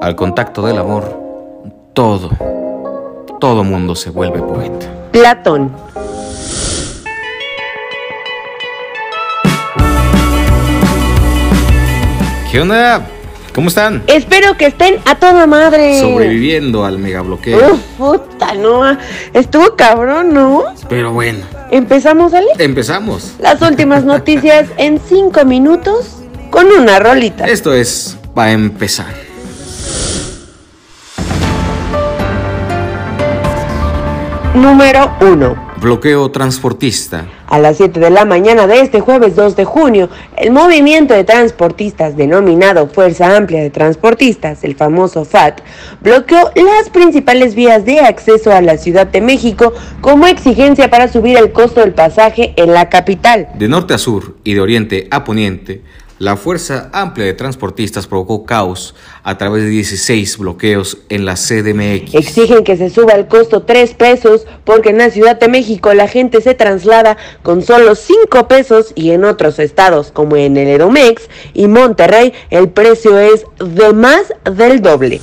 Al contacto del amor, todo, todo mundo se vuelve poeta. Platón. ¿Qué onda? ¿Cómo están? Espero que estén a toda madre. Sobreviviendo al megabloqueo. Uf, puta, no. Estuvo cabrón, ¿no? Pero bueno, ¿Empezamos, Ale? empezamos. Las últimas noticias en cinco minutos con una rolita. Esto es para empezar. Número 1. Bloqueo transportista. A las 7 de la mañana de este jueves 2 de junio, el movimiento de transportistas denominado Fuerza Amplia de Transportistas, el famoso FAT, bloqueó las principales vías de acceso a la Ciudad de México como exigencia para subir el costo del pasaje en la capital. De norte a sur y de oriente a poniente, la Fuerza Amplia de Transportistas provocó caos a través de 16 bloqueos en la CDMX. Exigen que se suba el costo 3 pesos porque en la Ciudad de México la gente se traslada con solo 5 pesos y en otros estados como en el Edomex y Monterrey el precio es de más del doble.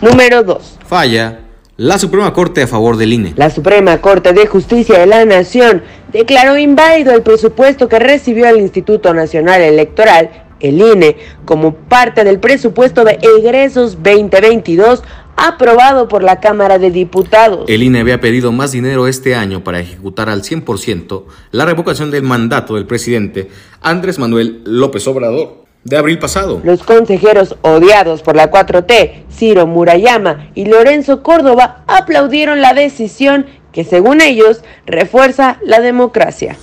Número 2. Falla la Suprema Corte a favor del INE. La Suprema Corte de Justicia de la Nación declaró inválido el presupuesto que recibió el Instituto Nacional Electoral, el INE, como parte del presupuesto de egresos 2022 aprobado por la Cámara de Diputados. El INE había pedido más dinero este año para ejecutar al 100% la revocación del mandato del presidente Andrés Manuel López Obrador de abril pasado. Los consejeros odiados por la 4T, Ciro Murayama y Lorenzo Córdoba, aplaudieron la decisión que, según ellos, refuerza la democracia.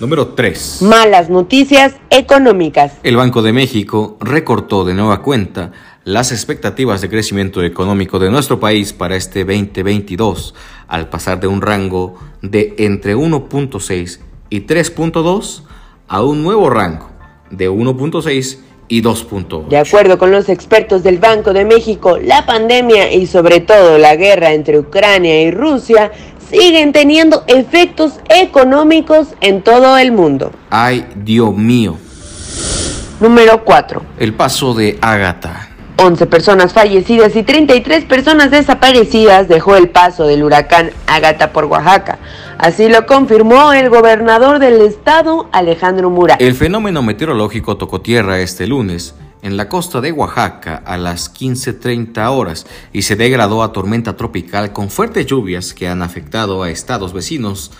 Número 3. Malas noticias económicas. El Banco de México recortó de nueva cuenta las expectativas de crecimiento económico de nuestro país para este 2022, al pasar de un rango de entre 1.6 y 3.2 a un nuevo rango de 1.6 y 2.8. De acuerdo con los expertos del Banco de México, la pandemia y sobre todo la guerra entre Ucrania y Rusia siguen teniendo efectos económicos en todo el mundo. Ay, Dios mío. Número 4. El paso de Ágata. 11 personas fallecidas y 33 personas desaparecidas dejó el paso del huracán Ágata por Oaxaca. Así lo confirmó el gobernador del estado, Alejandro Mura. El fenómeno meteorológico tocó tierra este lunes en la costa de Oaxaca a las 15.30 horas y se degradó a tormenta tropical con fuertes lluvias que han afectado a estados vecinos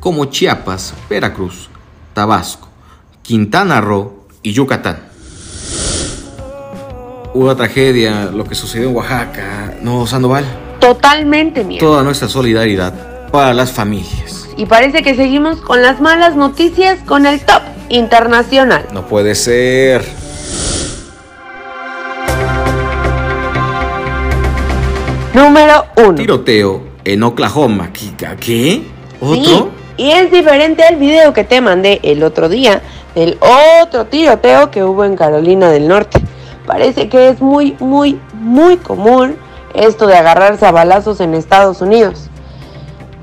como Chiapas, Veracruz, Tabasco, Quintana Roo y Yucatán. Una tragedia lo que sucedió en Oaxaca, ¿no, Sandoval? Totalmente miedo. Toda nuestra solidaridad para las familias. Y parece que seguimos con las malas noticias con el top internacional. No puede ser. Número 1. Tiroteo en Oklahoma. ¿Qué? ¿Qué? ¿Otro? Sí, y es diferente al video que te mandé el otro día del otro tiroteo que hubo en Carolina del Norte. Parece que es muy, muy, muy común esto de agarrarse a balazos en Estados Unidos.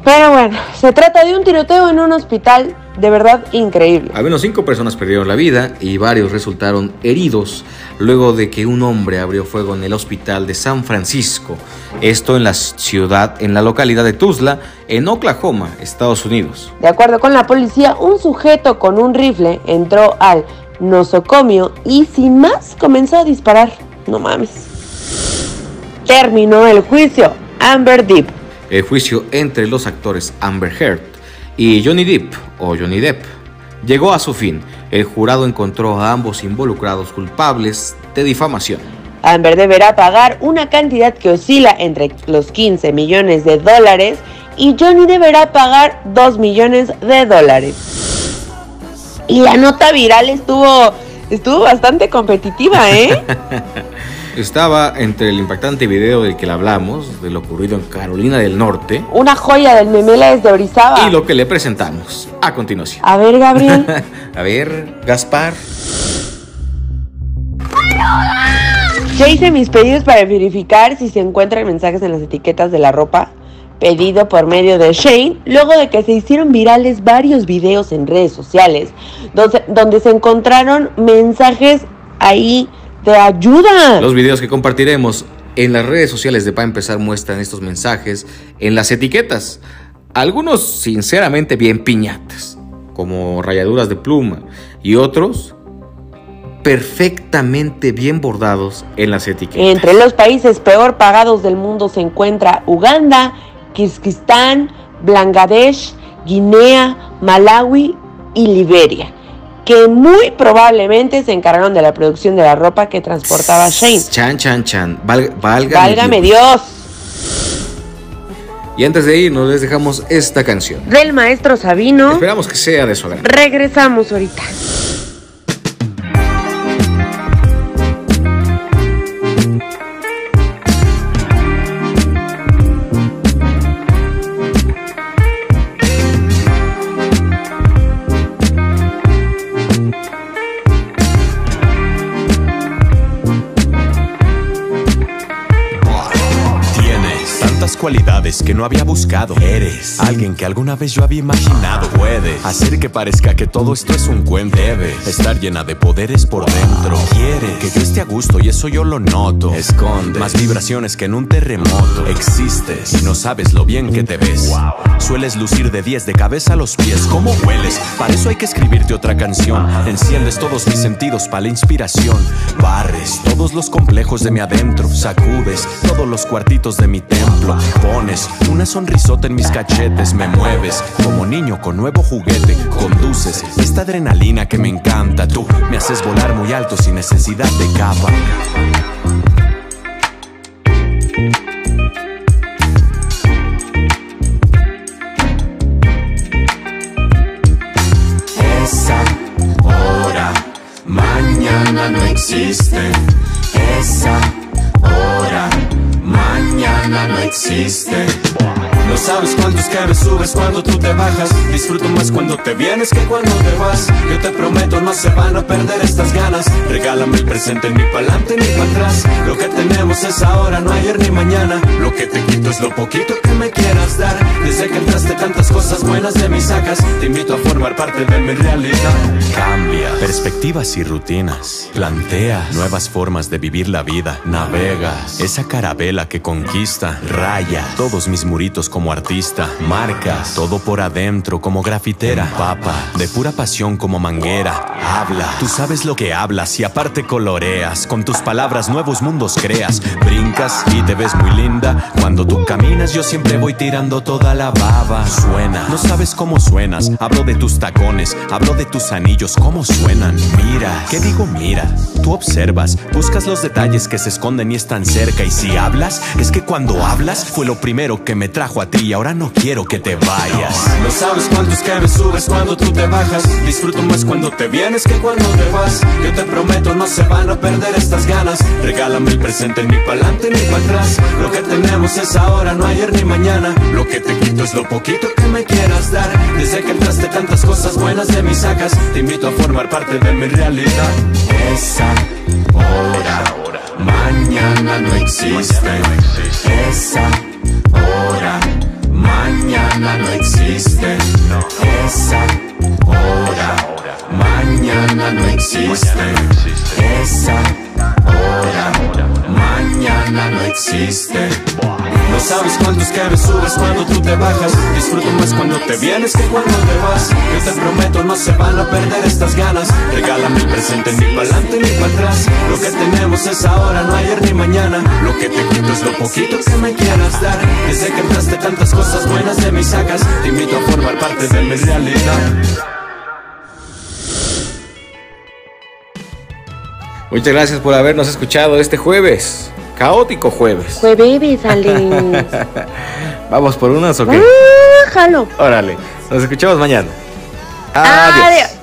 Pero bueno, se trata de un tiroteo en un hospital de verdad increíble. Al menos cinco personas perdieron la vida y varios resultaron heridos luego de que un hombre abrió fuego en el hospital de San Francisco. Esto en la ciudad, en la localidad de Tuzla, en Oklahoma, Estados Unidos. De acuerdo con la policía, un sujeto con un rifle entró al nosocomio y sin más comenzó a disparar. No mames. Terminó el juicio. Amber Deep. El juicio entre los actores Amber Heard y Johnny Depp o Johnny Depp llegó a su fin. El jurado encontró a ambos involucrados culpables de difamación. Amber deberá pagar una cantidad que oscila entre los 15 millones de dólares y Johnny deberá pagar 2 millones de dólares. Y la nota viral estuvo estuvo bastante competitiva, ¿eh? Estaba entre el impactante video del que le hablamos, de lo ocurrido en Carolina del Norte, Una joya del memela desde Orizaba. y lo que le presentamos a continuación. A ver, Gabriel. A ver, Gaspar. Ya hice mis pedidos para verificar si se encuentran mensajes en las etiquetas de la ropa, pedido por medio de Shane, luego de que se hicieron virales varios videos en redes sociales, donde, donde se encontraron mensajes ahí de ayuda. Los videos que compartiremos en las redes sociales de Pa Empezar muestran estos mensajes en las etiquetas, algunos sinceramente bien piñatas, como rayaduras de pluma, y otros perfectamente bien bordados en las etiquetas. Entre los países peor pagados del mundo se encuentra Uganda, Kirguistán, Bangladesh, Guinea, Malawi y Liberia, que muy probablemente se encargaron de la producción de la ropa que transportaba Shane. Chan, chan, chan. válgame, válgame Dios. Y antes de irnos les dejamos esta canción. Del maestro Sabino. Esperamos que sea de su agrado. Regresamos ahorita. Que no había buscado. Eres alguien que alguna vez yo había imaginado. Puedes hacer que parezca que todo esto es un cuento. Debes estar llena de poderes por dentro. Quieres que yo esté a gusto y eso yo lo noto. Esconde más vibraciones que en un terremoto. Existes y no sabes lo bien que te ves. Sueles lucir de 10 de cabeza a los pies. ¿Cómo hueles? Para eso hay que escribirte otra canción. Enciendes todos mis sentidos para la inspiración. Barres todos los complejos de mi adentro. Sacudes todos los cuartitos de mi templo. Pones una sonrisota en mis cachetes, me mueves como niño con nuevo juguete. Conduces esta adrenalina que me encanta. Tú me haces volar muy alto sin necesidad de capa. Mañana no sabes cuántos que me subes cuando tú te bajas. Disfruto más cuando te vienes que cuando te vas. Yo te prometo no se van a perder estas ganas. Regálame el presente ni pa'lante ni para atrás. Lo que tenemos es ahora, no ayer ni mañana. Lo que te quito es lo poquito que me quieras dar. Desde que entraste tantas cosas buenas de mis sacas. Te invito a formar parte de mi realidad. Cambia. Perspectivas y rutinas. Plantea nuevas formas de vivir la vida. Navegas. Esa carabela que conquista. Raya todos mis muritos como artista, marcas, todo por adentro como grafitera, papa, de pura pasión como manguera, habla, tú sabes lo que hablas y aparte coloreas, con tus palabras nuevos mundos creas, brincas y te ves muy linda, cuando tú caminas yo siempre voy tirando toda la baba, suena, no sabes cómo suenas, hablo de tus tacones, hablo de tus anillos, cómo suenan, mira, ¿qué digo mira? Tú observas, buscas los detalles que se esconden y están cerca. Y si hablas, es que cuando hablas fue lo primero que me trajo a ti y ahora no quiero que te vayas. No sabes cuántos que me subes cuando tú te bajas. Disfruto más cuando te vienes que cuando te vas. Yo te prometo no se van a perder estas ganas. Regálame el presente ni pa'lante ni para atrás. Lo que tenemos es ahora, no ayer ni mañana. Lo que te quito es lo poquito que me quieras dar. Desde que entraste tantas cosas buenas de mis sacas, te invito a formar parte de mi realidad. Esa hora, mañana no existe. Esa existe. No sabes cuántos me subes cuando tú te bajas. Disfruto más cuando te vienes que cuando te vas. Yo te prometo, no se van a perder estas ganas. Regálame el presente ni para adelante ni para atrás. Lo que tenemos es ahora, no ayer ni mañana. Lo que te quito es lo poquito que me quieras dar. Desde que entraste tantas cosas buenas de mis sacas, te invito a formar parte de mi realidad. Muchas gracias por habernos escuchado este jueves. Caótico jueves. Jueves, Alex. Vamos por unas o qué? Ah, jalo. Órale. Nos escuchamos mañana. Adiós.